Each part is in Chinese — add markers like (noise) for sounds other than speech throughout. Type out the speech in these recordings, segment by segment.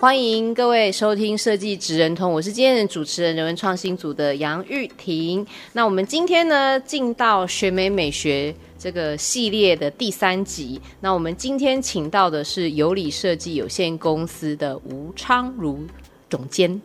欢迎各位收听设计职人通，我是今天的主持人人文创新组的杨玉婷。那我们今天呢，进到学美美学这个系列的第三集。那我们今天请到的是有理设计有限公司的吴昌如总监。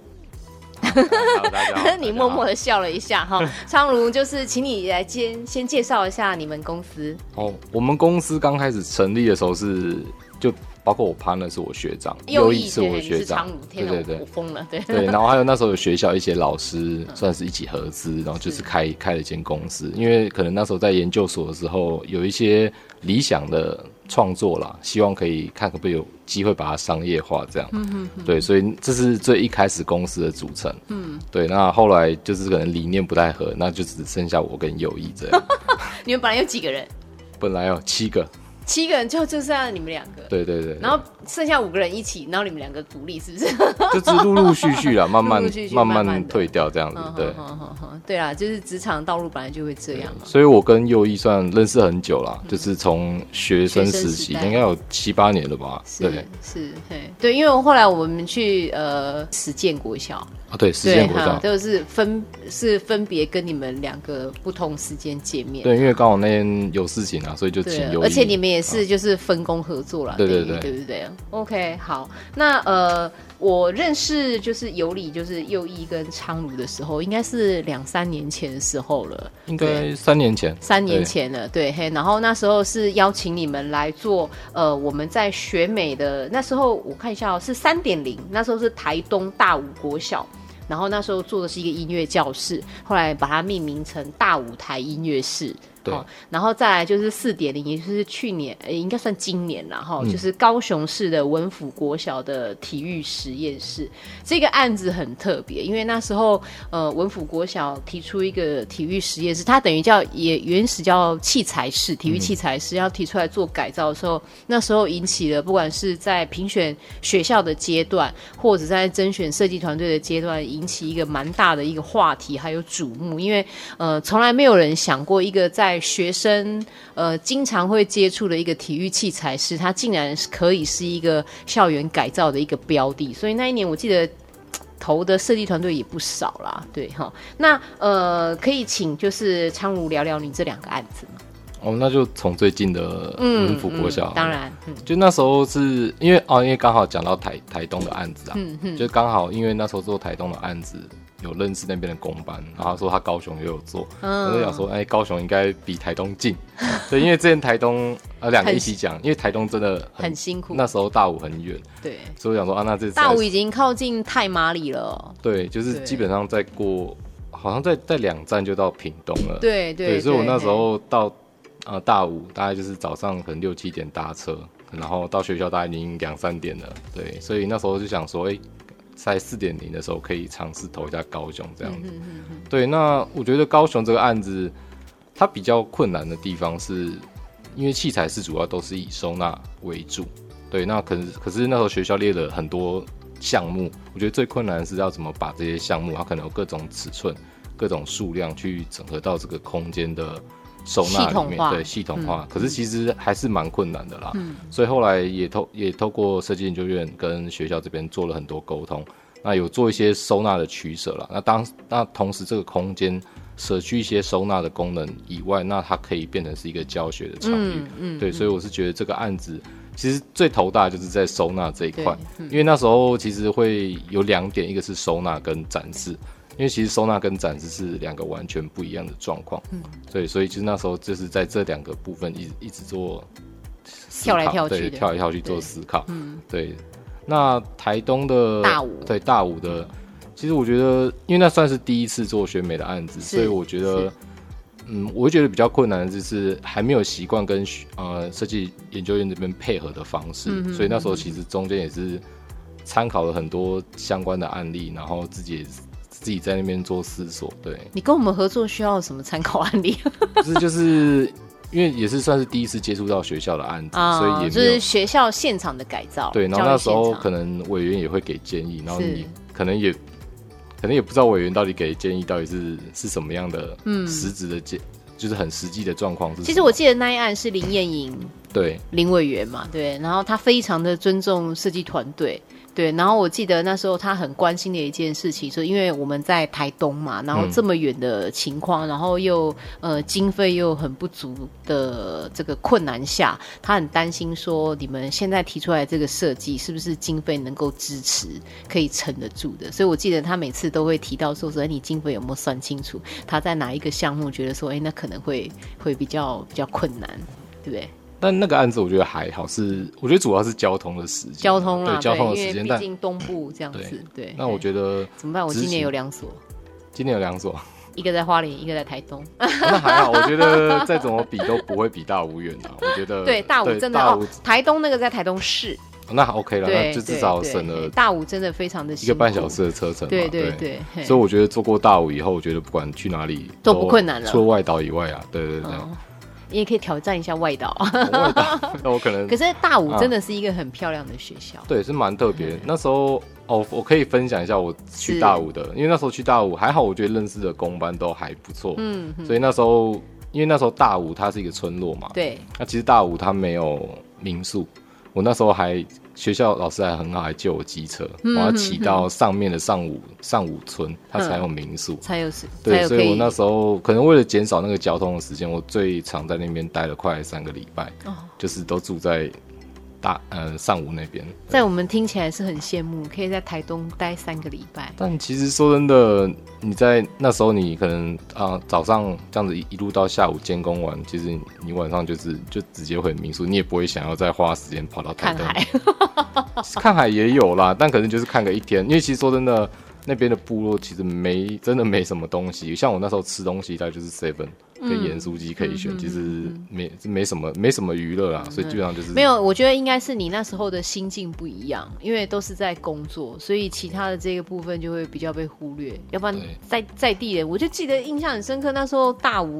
你默默的笑了一下哈，昌如就是，请你来先先介绍一下你们公司。哦，我们公司刚开始成立的时候是就。包括我 partner 是我学长，又一是我学长，对对对，我疯了，对对。然后还有那时候有学校一些老师算是一起合资，然后就是开开了一间公司。因为可能那时候在研究所的时候有一些理想的创作啦，希望可以看可不可以有机会把它商业化这样。嗯嗯。对，所以这是最一开始公司的组成。嗯。对，那后来就是可能理念不太合，那就只剩下我跟友谊这样。(laughs) 你们本来有几个人？本来有七个。七个人就就剩下你们两个，对对对，然后剩下五个人一起，然后你们两个独立，是不是？(laughs) 就是陆陆续续啦，慢慢慢慢退掉这样子，对。对啊，就是职场道路本来就会这样嘛。所以我跟右一算认识很久了，就是从学生时期应该有七八年了吧？对，是，对，对，因为后来我们去呃实践国小。啊，对，时间国小都是分是分别跟你们两个不同时间见面。对，因为刚好那天有事情啊，所以就请有。而且你们也是就是分工合作了。对对对，对不对？OK，好，那呃。我认识就是尤里，就是右一跟昌儒的时候，应该是两三年前的时候了。应该三年前，三年前了，对嘿。然后那时候是邀请你们来做，呃，我们在学美的那时候，我看一下哦，是三点零，那时候是台东大武国小，然后那时候做的是一个音乐教室，后来把它命名成大舞台音乐室。对、哦，然后再来就是四点零，也就是去年，呃，应该算今年了哈、哦嗯，就是高雄市的文府国小的体育实验室。这个案子很特别，因为那时候，呃，文府国小提出一个体育实验室，它等于叫也原始叫器材室，体育器材室、嗯、要提出来做改造的时候，那时候引起了不管是在评选学校的阶段，或者在甄选设计团队的阶段，引起一个蛮大的一个话题还有瞩目，因为呃，从来没有人想过一个在学生呃经常会接触的一个体育器材室，它竟然可以是一个校园改造的一个标的，所以那一年我记得投的设计团队也不少啦，对哈。那呃，可以请就是昌儒聊聊你这两个案子吗？哦，那就从最近的文府国小、嗯嗯，当然、嗯，就那时候是因为哦，因为刚好讲到台台东的案子啊，就刚好因为那时候做台东的案子。有认识那边的工班，然后他说他高雄也有做，嗯、我就想说，哎、欸，高雄应该比台东近，(laughs) 对，因为之前台东呃两个一起讲，因为台东真的很，很辛苦，那时候大武很远，对，所以我想说啊，那这大武已经靠近太麻里了，对，就是基本上再过，好像在在两站就到屏东了，对对，对，所以我那时候到呃大武大概就是早上可能六七点搭车，然后到学校大概已经两三点了，对，所以那时候就想说，哎、欸。在四点零的时候，可以尝试投一下高雄这样子。对，那我觉得高雄这个案子，它比较困难的地方是，因为器材是主要都是以收纳为主。对，那可是可是那时候学校列了很多项目，我觉得最困难的是要怎么把这些项目，它可能有各种尺寸、各种数量去整合到这个空间的。收纳里面，对，系统化、嗯，可是其实还是蛮困难的啦。嗯，所以后来也透也透过设计研究院跟学校这边做了很多沟通，那有做一些收纳的取舍了。那当那同时这个空间舍去一些收纳的功能以外，那它可以变成是一个教学的场域。嗯嗯，对，所以我是觉得这个案子其实最头大就是在收纳这一块、嗯，因为那时候其实会有两点，一个是收纳跟展示。因为其实收纳跟展示是两个完全不一样的状况，嗯，对，所以其实那时候就是在这两个部分一直一直做跳来跳去，对，跳来跳去做思考，嗯，对。那台东的大武，对大武的，其实我觉得，因为那算是第一次做选美的案子，所以我觉得嗯，我会觉得比较困难的就是还没有习惯跟呃设计研究院这边配合的方式，嗯、哼所以那时候其实中间也是参考了很多相关的案例，然后自己也自己在那边做思索。对，你跟我们合作需要什么参考案例？(laughs) 就是就是因为也是算是第一次接触到学校的案子，哦、所以也就是学校现场的改造。对，然后那时候可能委员也会给建议，然后你可能也。可能也不知道委员到底给建议到底是是什么样的，嗯，实质的建，就是很实际的状况是。其实我记得那一案是林燕莹，对，林委员嘛，对，然后他非常的尊重设计团队。对，然后我记得那时候他很关心的一件事情，是因为我们在台东嘛，然后这么远的情况，嗯、然后又呃经费又很不足的这个困难下，他很担心说你们现在提出来这个设计是不是经费能够支持，可以撑得住的。所以我记得他每次都会提到说说，哎，你经费有没有算清楚？他在哪一个项目觉得说，哎，那可能会会比较比较困难，对不对？但那个案子我觉得还好，是我觉得主要是交通的时间，交通啊，对交通的时间。毕竟东部这样子，对。对那我觉得怎么办？我今年有两所，今年有两所，一个在花莲，一个在台东。(laughs) 哦、那还好，我觉得再怎么比都不会比大武远啊。我觉得 (laughs) 对大武真的哦，台东那个在台东市，哦、那 OK 了，那就至少省了大武真的非常的一个半小时的车程。对对对，所以我觉得做过大武以后，我觉得不管去哪里都，都不困难了，除了外岛以外啊，对对对。哦你也可以挑战一下外岛，外岛那我 (laughs) 可能。可是大武真的是一个很漂亮的学校，对，是蛮特别。那时候哦，我可以分享一下我去大武的，因为那时候去大武还好，我觉得认识的工班都还不错，嗯，所以那时候因为那时候大武它是一个村落嘛，对，那其实大武它没有民宿，我那时候还。学校老师还很好，还借我机车，我要骑到上面的上五上五村，它才有民宿，才有是。对，所以我那时候可能为了减少那个交通的时间，我最长在那边待了快三个礼拜，哦，就是都住在。大呃上午那边，在我们听起来是很羡慕，可以在台东待三个礼拜。但其实说真的，你在那时候，你可能啊、呃、早上这样子一路到下午监工完，其实你晚上就是就直接回民宿，你也不会想要再花时间跑到台东看海。(laughs) 看海也有啦，但可能就是看个一天，因为其实说真的。那边的部落其实没真的没什么东西，像我那时候吃东西，它就是 seven 跟盐酥鸡可以选，嗯、其实没没什么没什么娱乐啦，嗯、所以基本上就是没有。我觉得应该是你那时候的心境不一样，因为都是在工作，所以其他的这个部分就会比较被忽略。要不然在在地人，我就记得印象很深刻，那时候大吴。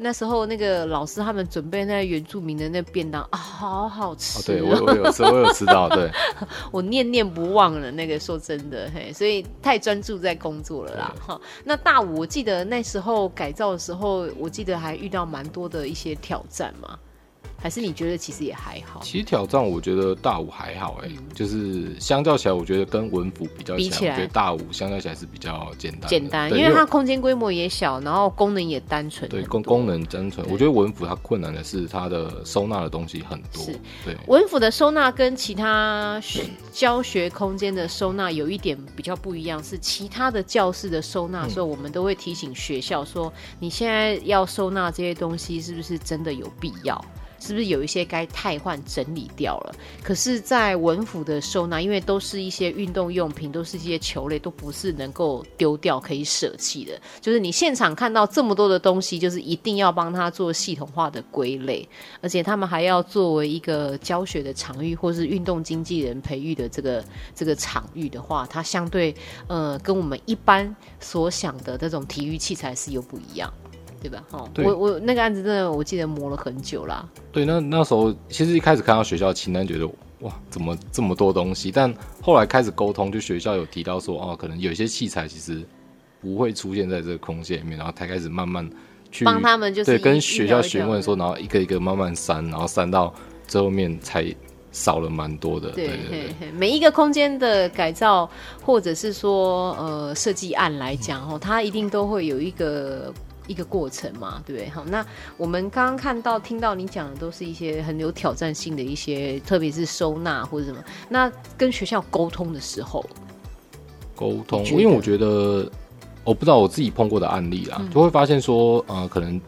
那时候那个老师他们准备那原住民的那便当啊，好好吃。哦。对，我我有吃，我有吃到。对，(laughs) 我念念不忘了那个。说真的，嘿，所以太专注在工作了啦。哈，那大五，我记得那时候改造的时候，我记得还遇到蛮多的一些挑战嘛。还是你觉得其实也还好？其实挑战我觉得大五还好哎、欸，嗯、就是相较起来，我觉得跟文府比较比起来，我觉得大五相较起来是比较简单。简单，因为它空间规模也小，然后功能也单纯。对，功功能单纯。我觉得文府它困难的是它的收纳的东西很多。是，对。文府的收纳跟其他教学空间的收纳有一点比较不一样，是其他的教室的收纳的时候，我们都会提醒学校说，嗯、你现在要收纳这些东西，是不是真的有必要？是不是有一些该汰换整理掉了？可是，在文府的收纳，因为都是一些运动用品，都是一些球类，都不是能够丢掉、可以舍弃的。就是你现场看到这么多的东西，就是一定要帮他做系统化的归类，而且他们还要作为一个教学的场域，或是运动经纪人培育的这个这个场域的话，它相对呃，跟我们一般所想的这种体育器材是又不一样。对吧？哦，对我我那个案子真的，我记得磨了很久啦。对，那那时候其实一开始看到学校清单，觉得哇，怎么这么多东西？但后来开始沟通，就学校有提到说，哦，可能有些器材其实不会出现在这个空间里面，然后才开始慢慢去帮他们，就是对跟学校询问说，然后一个一个慢慢删，然后删到最后面才少了蛮多的。对每一个空间的改造或者是说呃设计案来讲，哦、嗯，它一定都会有一个。一个过程嘛，对不对？好，那我们刚刚看到、听到你讲的，都是一些很有挑战性的一些，特别是收纳或者什么。那跟学校沟通的时候，沟通，因为我觉得，我不知道我自己碰过的案例啦，嗯、就会发现说，呃，可能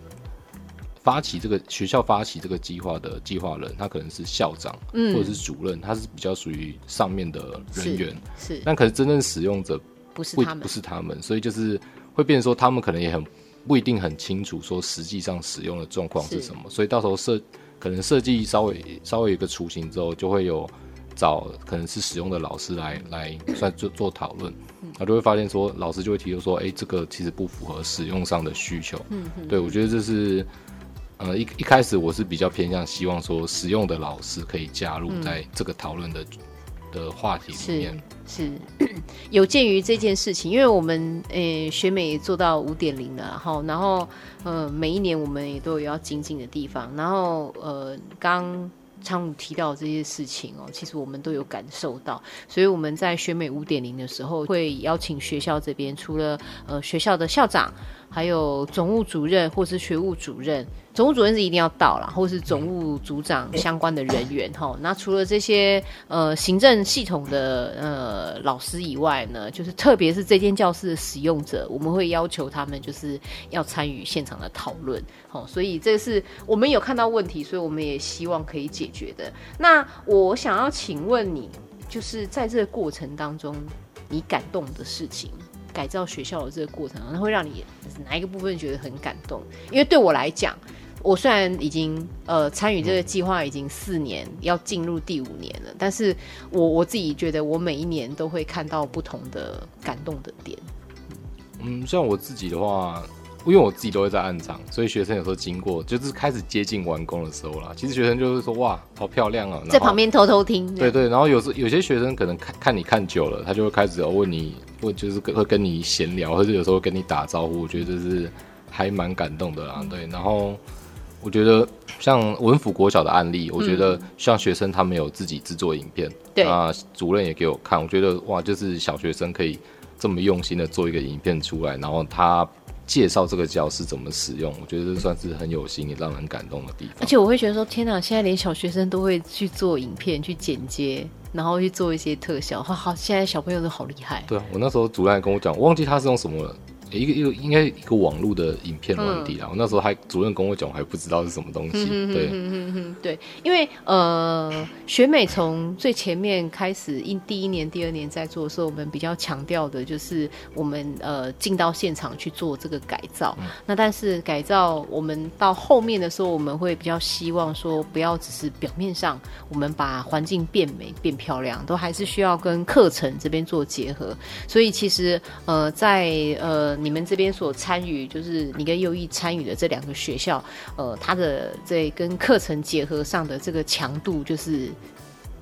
发起这个学校发起这个计划的计划人，他可能是校长，嗯，或者是主任，他是比较属于上面的人员，是，是但可是真正使用者不是他们，不是他们，所以就是会变成说，他们可能也很。不一定很清楚说实际上使用的状况是什么，所以到时候设可能设计稍微稍微有一个雏形之后，就会有找可能是使用的老师来来算做做讨论，他就会发现说老师就会提出说，哎、欸，这个其实不符合使用上的需求。嗯嗯，对，我觉得这是。呃，一一开始我是比较偏向希望说，使用的老师可以加入在这个讨论的、嗯、的话题里面。是，是 (clears throat) 有鉴于这件事情，因为我们诶、欸、学美做到五点零了，然后，然后呃每一年我们也都有要精进的地方，然后呃刚。昌武提到这些事情哦，其实我们都有感受到，所以我们在学美五点零的时候，会邀请学校这边，除了呃学校的校长，还有总务主任或是学务主任，总务主任是一定要到啦，或是总务组长相关的人员哈。那除了这些呃行政系统的呃老师以外呢，就是特别是这间教室的使用者，我们会要求他们就是要参与现场的讨论。好，所以这是我们有看到问题，所以我们也希望可以解决的。那我想要请问你，就是在这个过程当中，你感动的事情，改造学校的这个过程，它会让你哪一个部分觉得很感动？因为对我来讲，我虽然已经呃参与这个计划已经四年，要进入第五年了，但是我我自己觉得我每一年都会看到不同的感动的点。嗯，像我自己的话。因为我自己都会在暗场，所以学生有时候经过，就是开始接近完工的时候啦。其实学生就是说：“哇，好漂亮啊！”在旁边偷偷听。对对，然后有时有些学生可能看看你看久了，他就会开始问你，问就是会跟你闲聊，或者有时候会跟你打招呼。我觉得这是还蛮感动的啦。对，然后我觉得像文府国小的案例，我觉得像学生他们有自己制作影片，对、嗯，啊，主任也给我看，我觉得哇，就是小学生可以这么用心的做一个影片出来，然后他。介绍这个胶是怎么使用，我觉得这算是很有心也让人感动的地方。而且我会觉得说，天哪，现在连小学生都会去做影片、去剪接，然后去做一些特效，好好，现在小朋友都好厉害。对啊，我那时候主任还跟我讲，我忘记他是用什么了。一个一个应该一个网络的影片软体啊，我那时候还主任跟我讲，我还不知道是什么东西。对，对，因为呃，学美从最前面开始，一第一年、第二年在做的时候，我们比较强调的就是我们呃进到现场去做这个改造。嗯、那但是改造我们到后面的时候，我们会比较希望说，不要只是表面上我们把环境变美、变漂亮，都还是需要跟课程这边做结合。所以其实呃，在呃。你们这边所参与，就是你跟右翼参与的这两个学校，呃，它的这跟课程结合上的这个强度，就是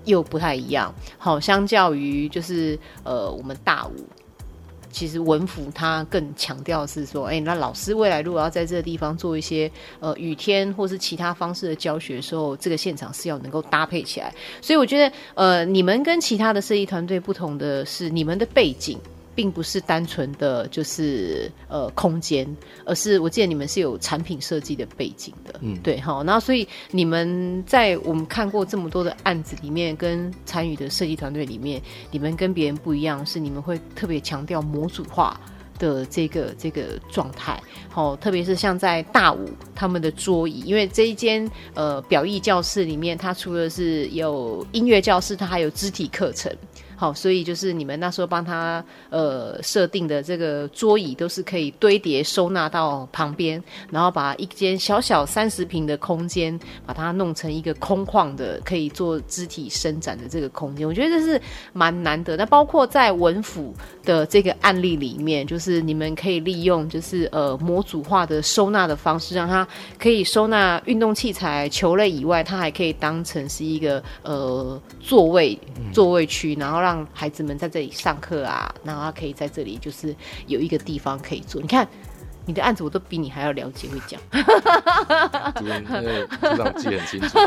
又不太一样。好，相较于就是呃，我们大五，其实文府它更强调是说，哎，那老师未来如果要在这个地方做一些呃雨天或是其他方式的教学的时候，这个现场是要能够搭配起来。所以我觉得，呃，你们跟其他的设计团队不同的是，你们的背景。并不是单纯的就是呃空间，而是我记得你们是有产品设计的背景的，嗯，对，好，那所以你们在我们看过这么多的案子里面，跟参与的设计团队里面，你们跟别人不一样，是你们会特别强调模组化的这个这个状态，好，特别是像在大五他们的桌椅，因为这一间呃表意教室里面，它除了是有音乐教室，它还有肢体课程。好，所以就是你们那时候帮他呃设定的这个桌椅都是可以堆叠收纳到旁边，然后把一间小小三十平的空间，把它弄成一个空旷的可以做肢体伸展的这个空间。我觉得这是蛮难得。那包括在文府的这个案例里面，就是你们可以利用就是呃模组化的收纳的方式，让它可以收纳运动器材、球类以外，它还可以当成是一个呃座位座位区，然后让让孩子们在这里上课啊，然后他可以在这里就是有一个地方可以做。你看你的案子，我都比你还要了解，会讲。因为这样记很清楚。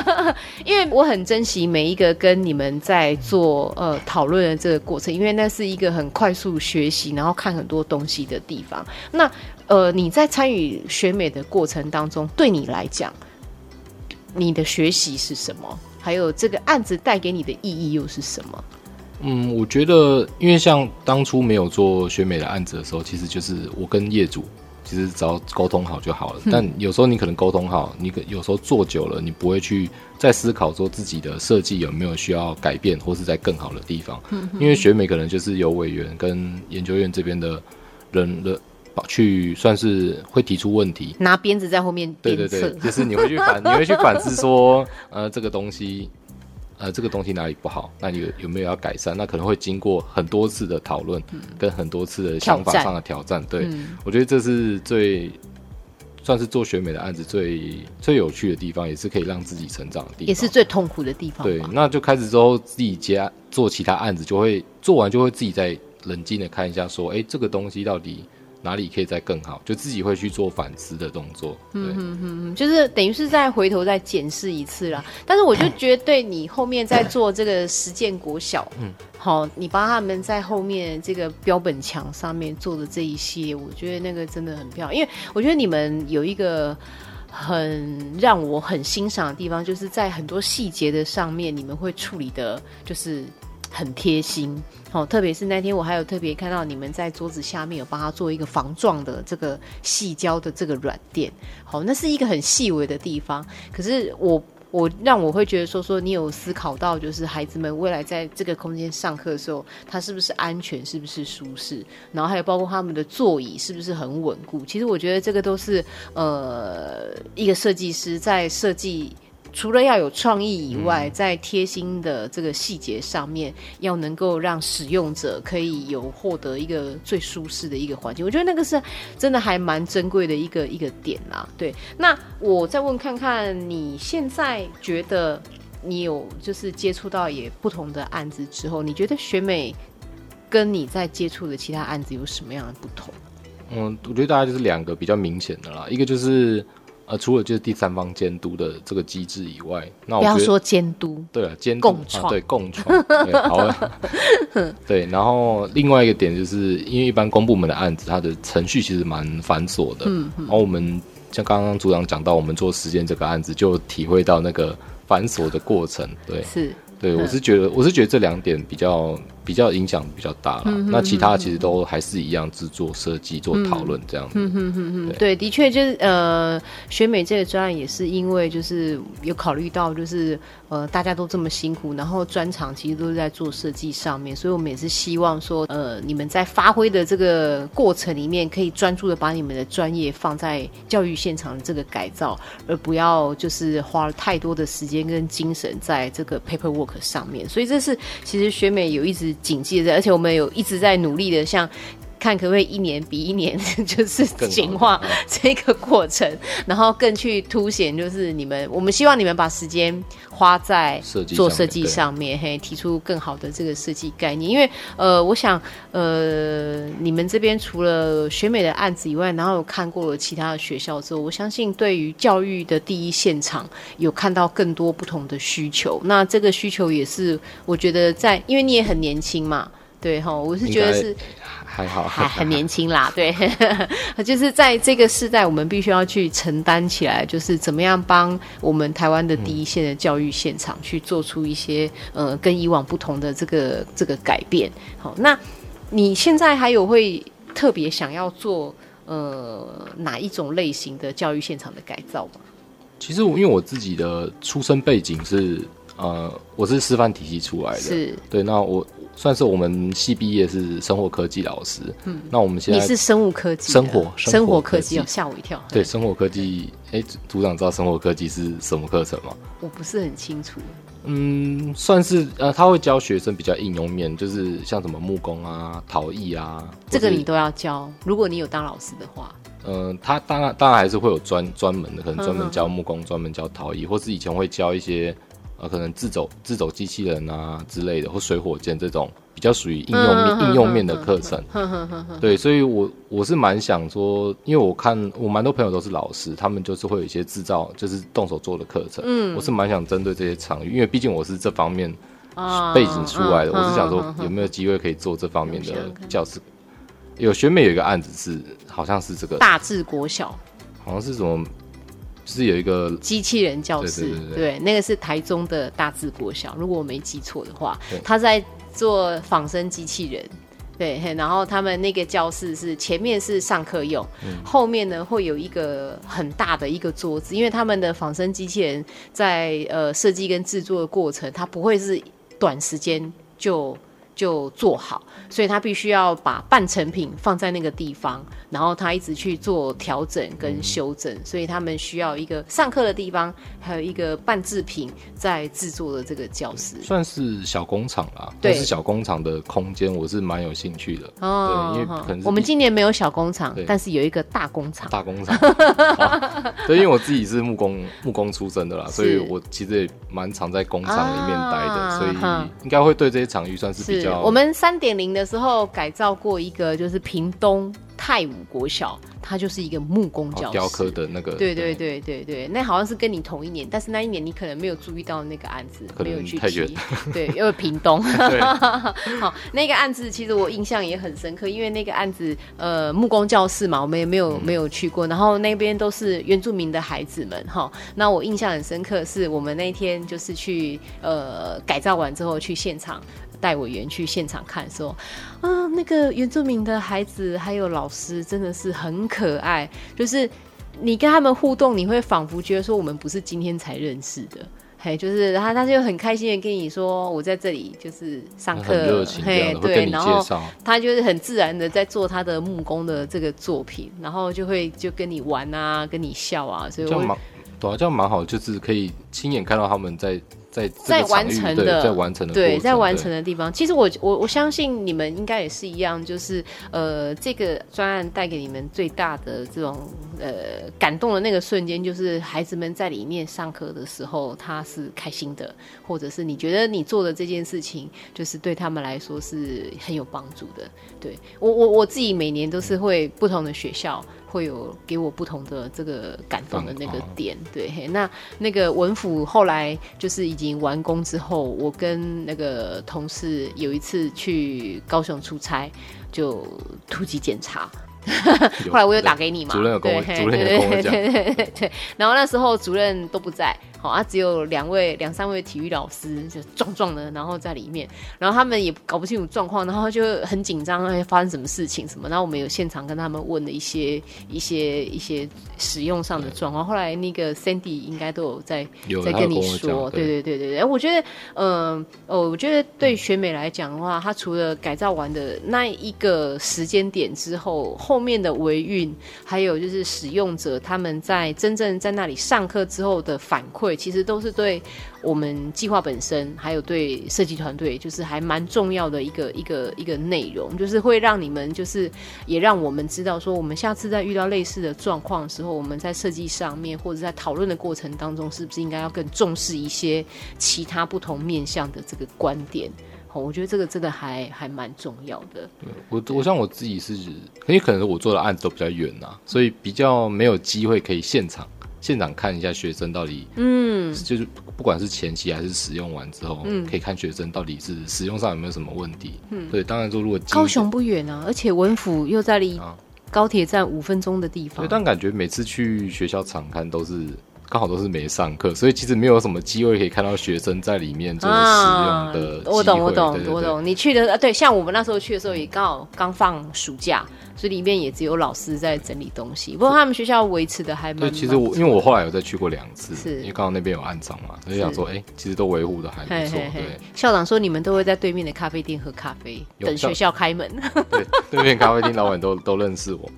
因为我很珍惜每一个跟你们在做呃讨论的这个过程，因为那是一个很快速学习，然后看很多东西的地方。那呃，你在参与学美的过程当中，对你来讲，你的学习是什么？还有这个案子带给你的意义又是什么？嗯，我觉得，因为像当初没有做学美的案子的时候，其实就是我跟业主其实只要沟通好就好了。嗯、但有时候你可能沟通好，你可有时候做久了，你不会去再思考说自己的设计有没有需要改变，或是在更好的地方。嗯、因为学美可能就是有委员跟研究院这边的人的去算是会提出问题，拿鞭子在后面对对对，就是你会去反，你会去反思说，呃，这个东西，呃，这个东西哪里不好？那你有有没有要改善？那可能会经过很多次的讨论，嗯、跟很多次的想法上的挑战。对、嗯、我觉得这是最算是做学美的案子最最有趣的地方，也是可以让自己成长的地方，也是最痛苦的地方。对，那就开始之后自己接做其他案子，就会做完就会自己再冷静的看一下，说，哎，这个东西到底。哪里可以再更好？就自己会去做反思的动作。嗯嗯嗯，就是等于是再回头再检视一次啦。但是我就觉得，对你后面在做这个实践国小，嗯，好，你帮他们在后面这个标本墙上面做的这一系列，我觉得那个真的很漂亮。因为我觉得你们有一个很让我很欣赏的地方，就是在很多细节的上面，你们会处理的，就是。很贴心，好，特别是那天我还有特别看到你们在桌子下面有帮他做一个防撞的这个细胶的这个软垫，好，那是一个很细微的地方，可是我我让我会觉得说说你有思考到，就是孩子们未来在这个空间上课的时候，他是不是安全，是不是舒适，然后还有包括他们的座椅是不是很稳固，其实我觉得这个都是呃一个设计师在设计。除了要有创意以外，嗯、在贴心的这个细节上面，要能够让使用者可以有获得一个最舒适的一个环境，我觉得那个是真的还蛮珍贵的一个一个点啦。对，那我再问看看，你现在觉得你有就是接触到也不同的案子之后，你觉得学美跟你在接触的其他案子有什么样的不同？嗯，我觉得大概就是两个比较明显的啦，一个就是。呃，除了就是第三方监督的这个机制以外，那我不要说监督，对啊，监督共创、啊，对共创，对，(laughs) 好了，对。然后另外一个点就是，因为一般公部门的案子，它的程序其实蛮繁琐的。嗯，然后我们像刚刚组长讲到，我们做实践这个案子，就体会到那个繁琐的过程。对，是，对我是觉得，我是觉得这两点比较。比较影响比较大了，嗯，那其他其实都还是一样，制作设计做讨论这样子。嗯嗯嗯嗯，对，的确就是呃，学美这个专案也是因为就是有考虑到就是呃大家都这么辛苦，然后专长其实都是在做设计上面，所以我们也是希望说呃你们在发挥的这个过程里面，可以专注的把你们的专业放在教育现场的这个改造，而不要就是花了太多的时间跟精神在这个 paperwork 上面。所以这是其实学美有一直。谨记着，而且我们有一直在努力的，像看可不可以一年比一年 (laughs) 就是简化这个过程，然后更去凸显就是你们，我们希望你们把时间花在做设计上面，嘿，提出更好的这个设计概念。因为呃，我想呃，你们这边除了学美的案子以外，然后有看过了其他的学校之后，我相信对于教育的第一现场有看到更多不同的需求。那这个需求也是我觉得在，因为你也很年轻嘛。对哈，我是觉得是还好，还很年轻啦。对，(laughs) 就是在这个时代，我们必须要去承担起来，就是怎么样帮我们台湾的第一线的教育现场去做出一些呃跟以往不同的这个这个改变。好，那你现在还有会特别想要做呃哪一种类型的教育现场的改造吗？其实我因为我自己的出生背景是呃我是师范体系出来的，是对，那我。算是我们系毕业是生活科技老师，嗯，那我们现在你是生物科技，生活生活科技，吓我一跳。对，生活科技，哎，组长知道生活科技是什么课程吗？我不是很清楚。嗯，算是呃，他会教学生比较应用面，就是像什么木工啊、陶艺啊，这个你都要教。如果你有当老师的话，嗯、呃，他当然当然还是会有专专门的，可能专门教木工，专门教陶艺，或是以前会教一些。呃，可能自走自走机器人啊之类的，或水火箭这种比较属于应用面、嗯、应用面的课程。嗯、对，所以我我是蛮想说，因为我看我蛮多朋友都是老师，他们就是会有一些制造，就是动手做的课程。嗯，我是蛮想针对这些场域，因为毕竟我是这方面背景出来的，嗯、我是想说有没有机会可以做这方面的教师。有学美有一个案子是，好像是这个大智国小，好像是什么。是有一个机器人教室，对，那个是台中的大智国小，如果我没记错的话，他在做仿生机器人，对，然后他们那个教室是前面是上课用，嗯，后面呢会有一个很大的一个桌子，因为他们的仿生机器人在呃设计跟制作的过程，它不会是短时间就。就做好，所以他必须要把半成品放在那个地方，然后他一直去做调整跟修正，所以他们需要一个上课的地方，还有一个半制品在制作的这个教室，算是小工厂啦。对，是小工厂的空间，我是蛮有兴趣的。哦，对，因为可能我们今年没有小工厂，但是有一个大工厂。大工厂。(laughs) 对，因为我自己是木工木工出身的啦，所以我其实也蛮常在工厂里面待的，啊、所以应该会对这些场域算是比较。我们三点零的时候改造过一个，就是屏东太武国小，它就是一个木工教室，雕刻的那个。对对对对对，那好像是跟你同一年，但是那一年你可能没有注意到那个案子，没有去提。对，因为屏东。(laughs) (laughs) 好，那个案子其实我印象也很深刻，因为那个案子呃木工教室嘛，我们也没有、嗯、没有去过，然后那边都是原住民的孩子们哈。那我印象很深刻，是我们那一天就是去呃改造完之后去现场。带委员去现场看，说，啊，那个原住民的孩子还有老师真的是很可爱，就是你跟他们互动，你会仿佛觉得说我们不是今天才认识的，嘿，就是他他就很开心的跟你说，我在这里就是上课，嘿，对，然后他就是很自然的在做他的木工的这个作品，然后就会就跟你玩啊，跟你笑啊，所以我觉得蛮，对啊，这样蛮好，就是可以亲眼看到他们在。在在完成的，在完成的对，在完成的地方，其实我我我相信你们应该也是一样，就是呃，这个专案带给你们最大的这种呃感动的那个瞬间，就是孩子们在里面上课的时候，他是开心的，或者是你觉得你做的这件事情，就是对他们来说是很有帮助的。对，我我我自己每年都是会不同的学校。会有给我不同的这个感动的那个点，对，那那个文府后来就是已经完工之后，我跟那个同事有一次去高雄出差，就突击检查。(laughs) 后来我有打给你嘛？主任有跟我，主任有跟我讲，对对对对。然后那时候主任都不在。好啊，只有两位、两三位体育老师就壮壮的，然后在里面，然后他们也搞不清楚状况，然后就很紧张，哎，发生什么事情什么？然后我们有现场跟他们问了一些、一些、一些使用上的状况。后来那个 Sandy 应该都有在有在跟你说，对对对对对。哎，我觉得，嗯、呃，哦，我觉得对学美来讲的话，他除了改造完的那一个时间点之后，后面的维运，还有就是使用者他们在真正在那里上课之后的反馈。其实都是对我们计划本身，还有对设计团队，就是还蛮重要的一个一个一个内容，就是会让你们，就是也让我们知道说，我们下次在遇到类似的状况的时候，我们在设计上面或者在讨论的过程当中，是不是应该要更重视一些其他不同面向的这个观点？好我觉得这个真的还还蛮重要的。对，我我像我自己是，因为可能我做的案子都比较远呐，所以比较没有机会可以现场。现场看一下学生到底，嗯，就是不管是前期还是使用完之后，嗯，可以看学生到底是使用上有没有什么问题，嗯，对。当然说如果高雄不远啊，而且文府又在离高铁站五分钟的地方，对。但感觉每次去学校场看都是。刚好都是没上课，所以其实没有什么机会可以看到学生在里面做使用的、啊。我懂，我懂，我懂。你去的啊对，像我们那时候去的时候也刚好刚放暑假，所以里面也只有老师在整理东西。不过他们学校维持的还蛮。对，其实我因为我后来有再去过两次，是因为刚好那边有案长嘛，所以想说，哎、欸，其实都维护的还不错。对，校长说你们都会在对面的咖啡店喝咖啡，等学校开门。(laughs) 对，对面咖啡厅老板都都认识我。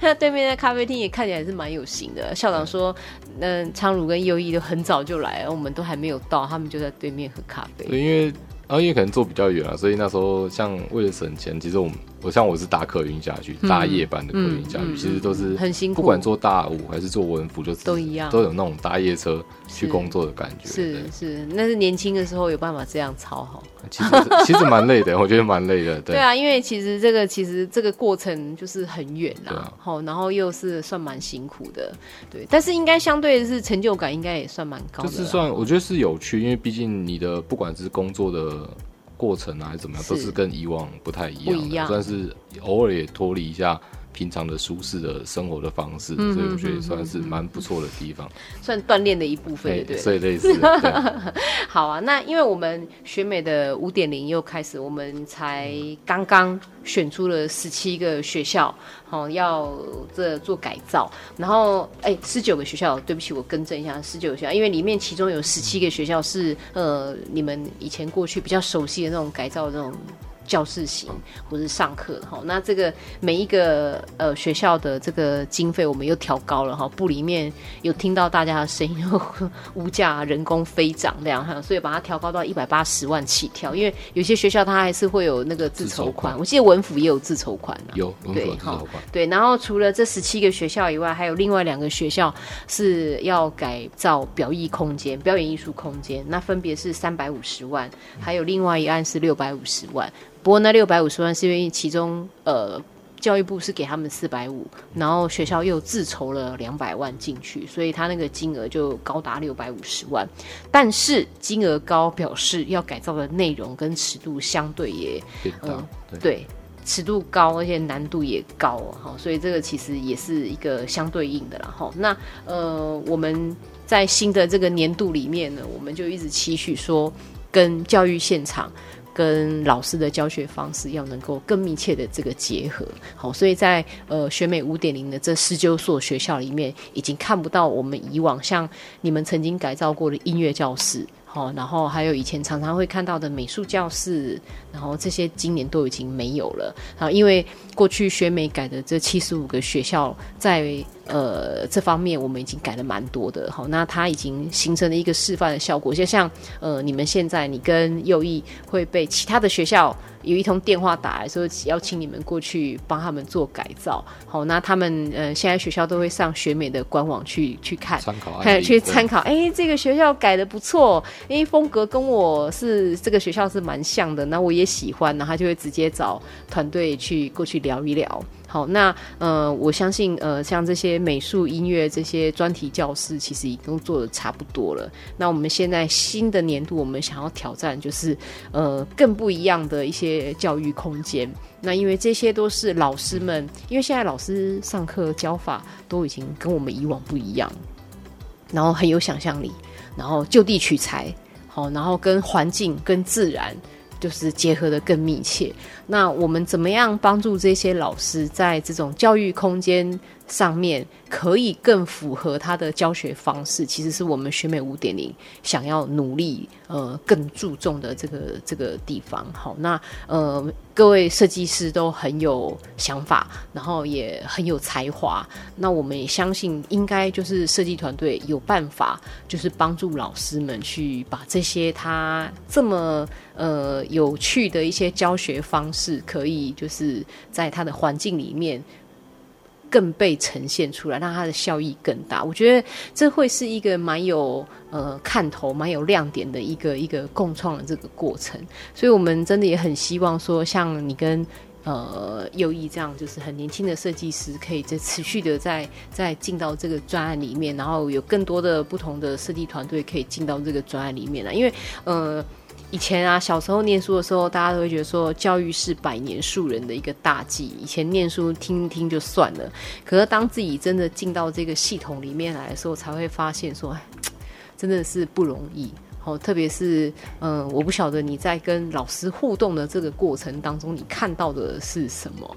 那对面的咖啡厅也看起来是蛮有型的。校长说。嗯昌儒跟优一都很早就来了，我们都还没有到，他们就在对面喝咖啡。对，因为啊，因为可能坐比较远啊，所以那时候像为了省钱，其实我们。我像我是搭客运下去，搭夜班的客运下去，其实都是很辛苦。不管做大五还是做文服，就是都一样，都有那种搭夜车去工作的感觉。是是，那是年轻的时候有办法这样操好。其实其实蛮累的，我觉得蛮累的。对，对啊，因为其实这个其实这个过程就是很远啊，好，然后又是算蛮辛苦的，对。但是应该相对是成就感应该也算蛮高的。就是算我觉得是有趣，因为毕竟你的不管是工作的。过程啊，还是怎么样，都是。跟以往不太一样的，不一样，算是偶尔也脱离一下平常的舒适的生活的方式，嗯、所以我觉得算是蛮不错的地方，算锻炼的一部分对，对，所以类似。(laughs) 好啊，那因为我们学美的五点零又开始，我们才刚刚选出了十七个学校，好、哦、要这做改造，然后哎，十九个学校，对不起，我更正一下，十九个学校，因为里面其中有十七个学校是呃你们以前过去比较熟悉的那种改造的那种。教室型或是上课哈，那这个每一个呃学校的这个经费我们又调高了哈，部里面有听到大家的声音，(laughs) 物价人工飞涨这样哈，所以把它调高到一百八十万起跳，因为有些学校它还是会有那个自筹款，款，我记得文府也有自筹款，有文府有自筹款，对，然后除了这十七个学校以外，还有另外两个学校是要改造表艺空间、表演艺术空间，那分别是三百五十万，还有另外一案是六百五十万。不过那六百五十万是因为其中呃教育部是给他们四百五，然后学校又自筹了两百万进去，所以他那个金额就高达六百五十万。但是金额高表示要改造的内容跟尺度相对也嗯、呃、对，对尺度高，而且难度也高哈，所以这个其实也是一个相对应的啦哈。那呃我们在新的这个年度里面呢，我们就一直期许说跟教育现场。跟老师的教学方式要能够更密切的这个结合，好，所以在呃学美五点零的这十九所学校里面，已经看不到我们以往像你们曾经改造过的音乐教室。好，然后还有以前常常会看到的美术教室，然后这些今年都已经没有了。好，因为过去学美改的这七十五个学校，在呃这方面我们已经改了蛮多的。好，那它已经形成了一个示范的效果。就像呃你们现在，你跟右翼会被其他的学校。有一通电话打来说，邀请你们过去帮他们做改造。好，那他们呃，现在学校都会上学美的官网去去看，参考，看去参考。哎，这个学校改的不错，因为风格跟我是这个学校是蛮像的，那我也喜欢，然后他就会直接找团队去过去聊一聊。好，那呃，我相信呃，像这些美术、音乐这些专题教室，其实已经做得差不多了。那我们现在新的年度，我们想要挑战就是呃，更不一样的一些教育空间。那因为这些都是老师们，因为现在老师上课教法都已经跟我们以往不一样，然后很有想象力，然后就地取材，好，然后跟环境、跟自然。就是结合得更密切。那我们怎么样帮助这些老师在这种教育空间上面可以更符合他的教学方式？其实是我们学美五点零想要努力呃更注重的这个这个地方。好，那呃各位设计师都很有想法，然后也很有才华。那我们也相信，应该就是设计团队有办法，就是帮助老师们去把这些他这么呃。有趣的一些教学方式，可以就是在他的环境里面更被呈现出来，让他的效益更大。我觉得这会是一个蛮有呃看头、蛮有亮点的一个一个共创的这个过程。所以，我们真的也很希望说，像你跟呃右翼这样，就是很年轻的设计师，可以在持续的在在进到这个专案里面，然后有更多的不同的设计团队可以进到这个专案里面来，因为呃。以前啊，小时候念书的时候，大家都会觉得说教育是百年树人的一个大计。以前念书听一听就算了，可是当自己真的进到这个系统里面来的时候，才会发现说，哎，真的是不容易。好，特别是嗯，我不晓得你在跟老师互动的这个过程当中，你看到的是什么？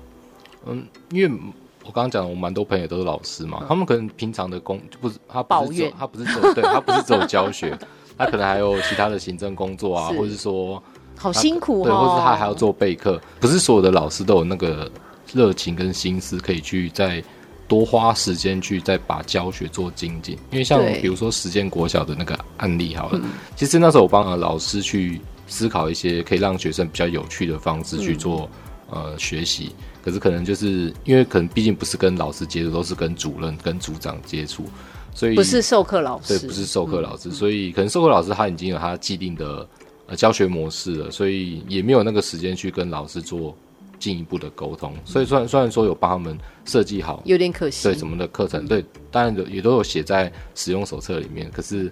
嗯，因为我刚刚讲，我蛮多朋友都是老师嘛，嗯、他们可能平常的工就不是他不是抱怨，他不是走，对他不是只有教学。他可能还有其他的行政工作啊，或者是说，好辛苦哦，对，或者是他还要做备课，不是所有的老师都有那个热情跟心思，可以去再多花时间去再把教学做精进。因为像比如说实践国小的那个案例好了，其实那时候我帮了老师去思考一些可以让学生比较有趣的方式去做呃学习，可是可能就是因为可能毕竟不是跟老师接触，都是跟主任跟组长接触。所以不是授课老师，对，不是授课老师，嗯，所以可能授课老师他已经有他既定的呃教学模式了，所以也没有那个时间去跟老师做进一步的沟通。所以虽然虽然说有帮他们设计好，有点可惜，对什么的课程，对，当然也都有写在使用手册里面。可是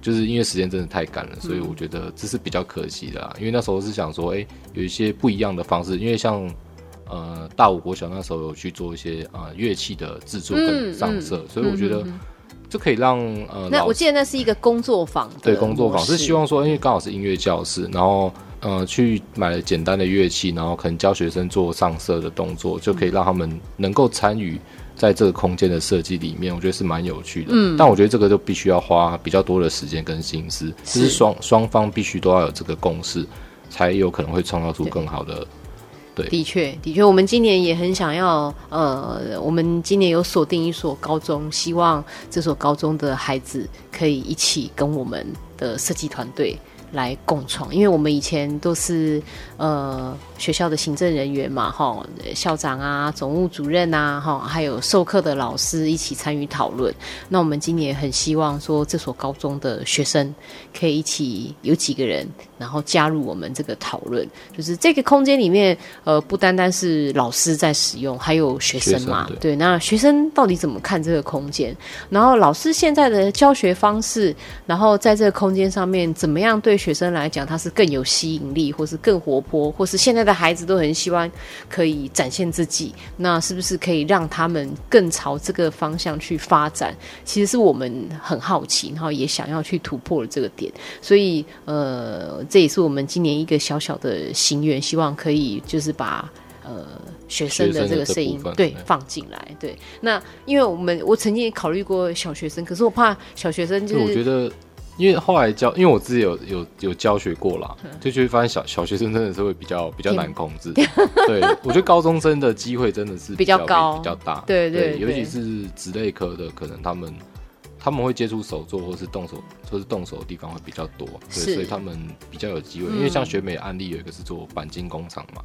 就是因为时间真的太赶了，所以我觉得这是比较可惜的啊。因为那时候是想说，哎，有一些不一样的方式，因为像。呃大五国小那时候有去做一些啊乐器的制作跟上色，嗯嗯、所以我觉得这可以让呃，那我记得那是一个工作坊，对，工作坊是希望说，因为刚好是音乐教室，然后呃去买了简单的乐器，然后可能教学生做上色的动作，就可以让他们能够参与。在这个空间的设计里面，我觉得是蛮有趣的。嗯，但我觉得这个就必须要花比较多的时间跟心思，就是双双方必须都要有这个共识，才有可能会创造出更好的。对，的确，的确，我们今年也很想要，呃，我们今年有锁定一所高中，希望这所高中的孩子可以一起跟我们的设计团队来共创，因为我们以前都是呃。学校的行政人员嘛，哈，校长啊，总务主任啊，哈，还有授课的老师一起参与讨论。那我们今年很希望说，这所高中的学生可以一起有几个人，然后加入我们这个讨论。就是这个空间里面，呃，不单单是老师在使用，还有学生嘛，对，对。那学生到底怎么看这个空间？然后老师现在的教学方式，然后在这个空间上面，怎么样对学生来讲，它是更有吸引力，或是更活泼，或是现在的。孩子都很希望可以展现自己，那是不是可以让他们更朝这个方向去发展？其实是我们很好奇，然后也想要去突破了这个点。所以，呃，这也是我们今年一个小小的心愿，希望可以就是把呃学生的这个声音对，对放进来。对，那因为我们我曾经也考虑过小学生，可是我怕小学生就是我觉得。因为后来教，因为我自己有有有教学过啦，就就会发现小小学生真的是会比较比较难控制。(laughs) 对，我觉得高中生的机会真的是比较，高比较大。对对，对，对，尤其是职类科的，可能他们他们会接触手作或是动手或是动手的地方会比较多，对，所以他们比较有机会。因为像学美案例有一个是做钣金工厂嘛。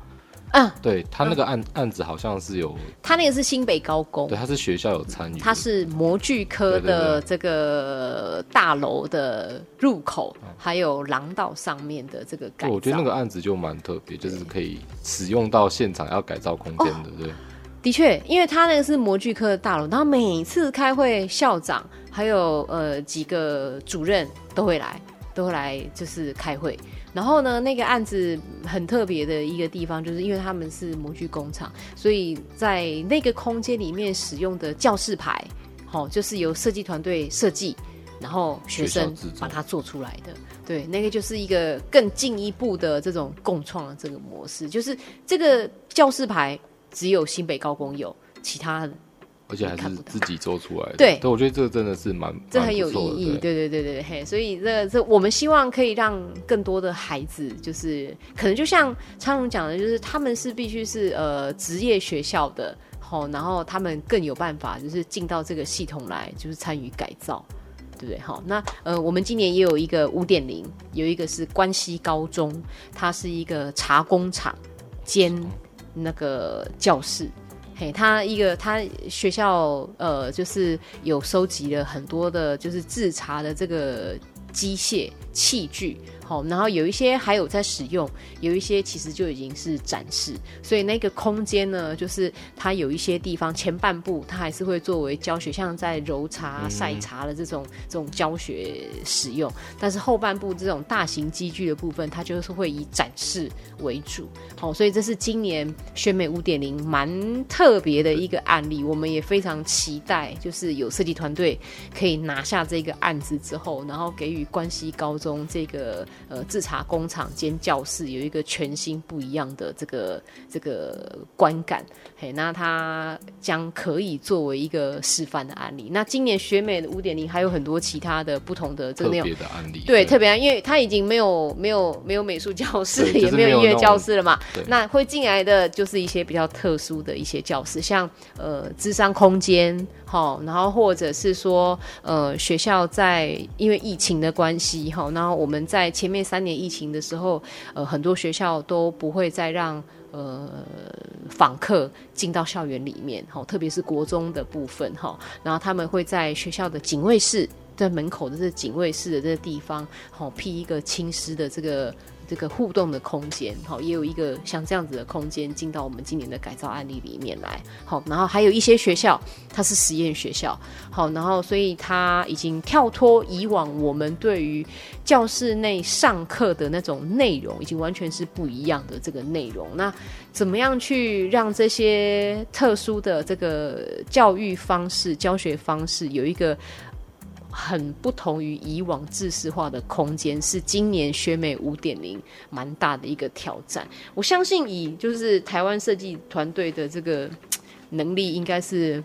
嗯，对他那个案、嗯、案子好像是有，他那个是新北高工，对，他是学校有参与，他是模具科的这个大楼的入口，还有廊道上面的这个改造。我觉得那个案子就蛮特别，就是可以使用到现场要改造空间的，对。的确，因为他那个是模具科的大楼，然后每次开会，校长还有呃几个主任都会来，都会来就是开会。然后呢，那个案子很特别的一个地方，就是因为他们是模具工厂，所以在那个空间里面使用的教室牌，好、哦，就是由设计团队设计，然后学生把它做出来的。对，那个就是一个更进一步的这种共创的这个模式，就是这个教室牌只有新北高工有，其他。而且还是自己做出来的，对，对，我觉得这个真的是蛮，这很有意义，对，对，对，对，对，嘿，所以这这我们希望可以让更多的孩子，就是可能就像昌荣讲的，就是他们是必须是呃职业学校的，好，然后他们更有办法，就是进到这个系统来，就是参与改造，对不对？好，那呃，我们今年也有一个五点零，有一个是关西高中，它是一个茶工厂兼那个教室。嘿，他一个他学校呃，就是有收集了很多的，就是制茶的这个机械器具。好，然后有一些还有在使用，有一些其实就已经是展示，所以那个空间呢，就是它有一些地方前半部它还是会作为教学，像在揉茶、晒茶的这种这种教学使用，但是后半部这种大型机具的部分，它就是会以展示为主。好，所以这是今年选美五点零蛮特别的一个案例，我们也非常期待，就是有设计团队可以拿下这个案子之后，然后给予关西高中这个。呃，制茶工厂兼教室有一个全新不一样的这个这个观感，嘿，那它将可以作为一个示范的案例。那今年学美的五点零还有很多其他的不同的这个内容的案例，对，特别，因为它已经没有没有没有美术教室，(laughs) 也没有音乐教室了嘛。那会进来的就是一些比较特殊的一些教室，像呃，智商空间，好，然后或者是说呃，学校在因为疫情的关系，哈，然后我们在前。前面三年疫情的时候，呃，很多学校都不会再让呃访客进到校园里面，哈，特别是国中的部分，哈，然后他们会在学校的警卫室，在门口的这警卫室的这个地方，好披一个青丝的这个这个互动的空间，好，也有一个像这样子的空间进到我们今年的改造案例里面来，好，然后还有一些学校它是实验学校，好，然后所以它已经跳脱以往我们对于教室内上课的那种内容，已经完全是不一样的这个内容。那怎么样去让这些特殊的这个教育方式、教学方式有一个很不同于以往制式化的空间，是今年学美五点零蛮大的一个挑战。我相信以就是台湾设计团队的这个能力，应该是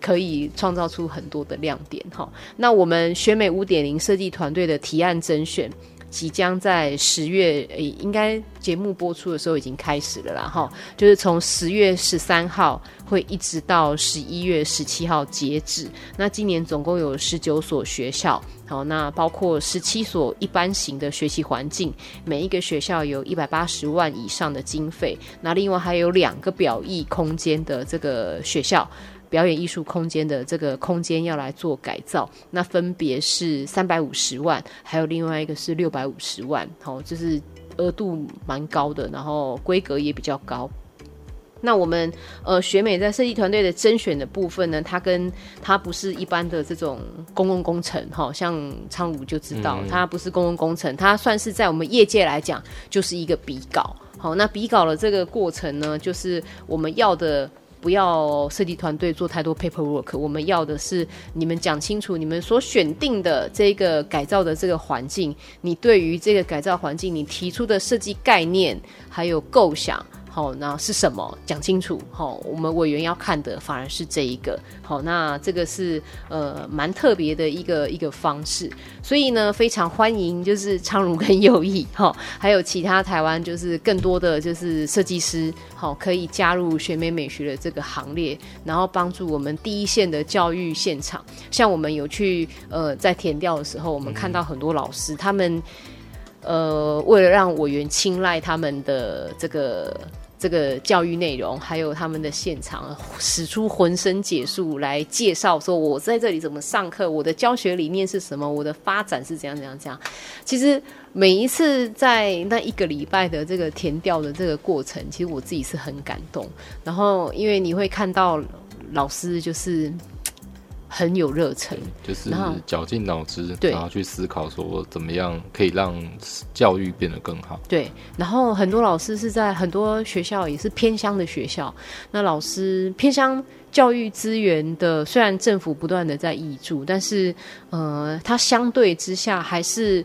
可以创造出很多的亮点哈。那我们学美五点零设计团队的提案甄选。即将在十月，诶，应该节目播出的时候已经开始了啦，哈，就是从十月十三号会一直到十一月十七号截止。那今年总共有十九所学校，好，那包括十七所一般型的学习环境，每一个学校有一百八十万以上的经费，那另外还有两个表意空间的这个学校。表演艺术空间的这个空间要来做改造，那分别是三百五十万，还有另外一个是六百五十万，好，就是额度蛮高的，然后规格也比较高。那我们呃学美在设计团队的甄选的部分呢，它跟它不是一般的这种公共工程，哈，像昌武就知道，它不是公共工程，它算是在我们业界来讲就是一个比稿。好，那比稿的这个过程呢，就是我们要的。不要设计团队做太多 paperwork，我们要的是你们讲清楚你们所选定的这个改造的这个环境，你对于这个改造环境你提出的设计概念还有构想。好，那是什么？讲清楚。好，我们委员要看的反而是这一个。好，那这个是呃蛮特别的一个一个方式。所以呢，非常欢迎就是昌儒跟右翼哈，还有其他台湾就是更多的就是设计师，好，可以加入学美美学的这个行列，然后帮助我们第一线的教育现场。像我们有去呃在填调的时候，我们看到很多老师他们呃为了让委员青睐他们的这个。这个教育内容，还有他们的现场，使出浑身解数来介绍，说我在这里怎么上课，我的教学理念是什么，我的发展是怎样怎样怎样。其实每一次在那一个礼拜的这个填调的这个过程，其实我自己是很感动。然后，因为你会看到老师就是。很有热忱，就是绞尽脑汁，然后去思考说怎么样可以让教育变得更好。对，然后很多老师是在很多学校也是偏乡的学校，那老师偏乡教育资源的，虽然政府不断的在挹注，但是呃，它相对之下还是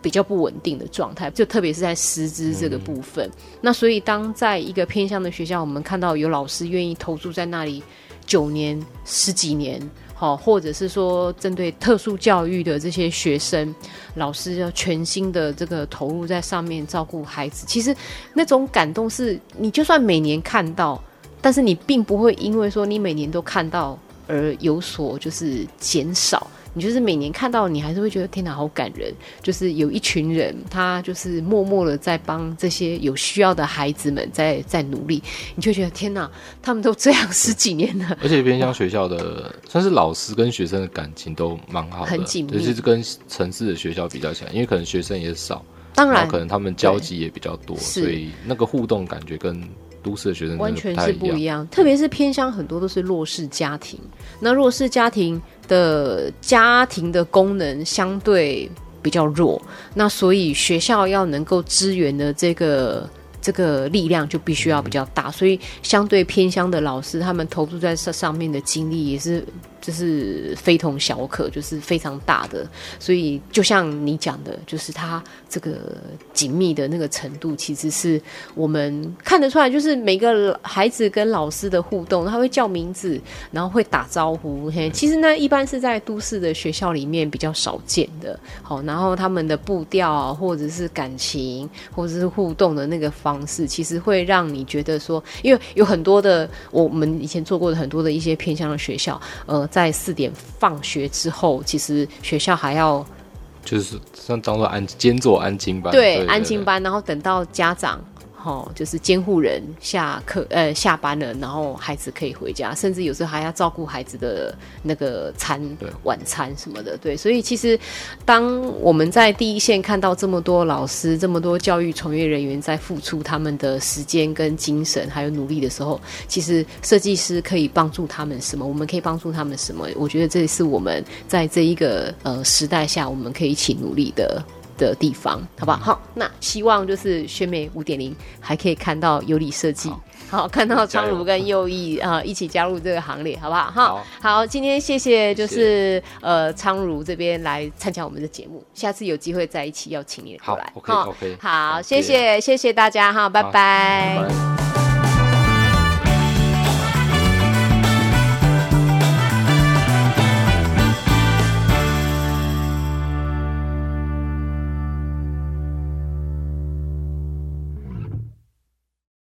比较不稳定的状态，就特别是在师资这个部分。嗯。那所以当在一个偏乡的学校，我们看到有老师愿意投注在那里。九年、十几年，好，或者是说针对特殊教育的这些学生，老师要全心的这个投入在上面照顾孩子，其实那种感动是你就算每年看到，但是你并不会因为说你每年都看到而有所就是减少。你就是每年看到，你还是会觉得天哪，好感人。就是有一群人，他就是默默的在帮这些有需要的孩子们在在努力，你就觉得天哪，他们都这样十几年了。而且偏乡学校的，算是老师跟学生的感情都蛮好的，很紧密。尤其是跟城市的学校比较起来，因为可能学生也少，当然可能他们交集也比较多，所以那个互动感觉跟。都市的学生完全是不一样，特别是偏乡，很多都是弱势家庭。那弱势家庭的家庭的功能相对比较弱，那所以学校要能够支援的这个这个力量就必须要比较大。所以相对偏乡的老师，他们投注在这上面的精力也是。就是非同小可，就是非常大的，所以就像你讲的，就是他这个紧密的那个程度，其实是我们看得出来，就是每个孩子跟老师的互动，他会叫名字，然后会打招呼。嘿，其实呢，一般是在都市的学校里面比较少见的。好，然后他们的步调，或者是感情，或者是互动的那个方式，其实会让你觉得说，因为有很多的我们以前做过的很多的一些偏向的学校，呃。在四点放学之后，其实学校还要就是像当做安兼做安静班，对，安静班，然后等到家长哦，就是监护人下课呃下班了，然后孩子可以回家，甚至有时候还要照顾孩子的那个餐晚餐什么的。对，所以其实当我们在第一线看到这么多老师、这么多教育从业人员在付出他们的时间跟精神还有努力的时候，其实设计师可以帮助他们什么？我们可以帮助他们什么？我觉得这是我们在这一个呃时代下，我们可以一起努力的。的地方，好不好？好，那希望就是选美五点零还可以看到有理设计，好，好看到昌儒跟右翼啊、呃、一起加入这个行列，好不好？好，好，今天谢谢，就是呃昌儒这边来参加我们的节目，下次有机会再一起邀请你过来，好，OK OK，好，谢谢谢谢大家哈，拜拜。拜拜。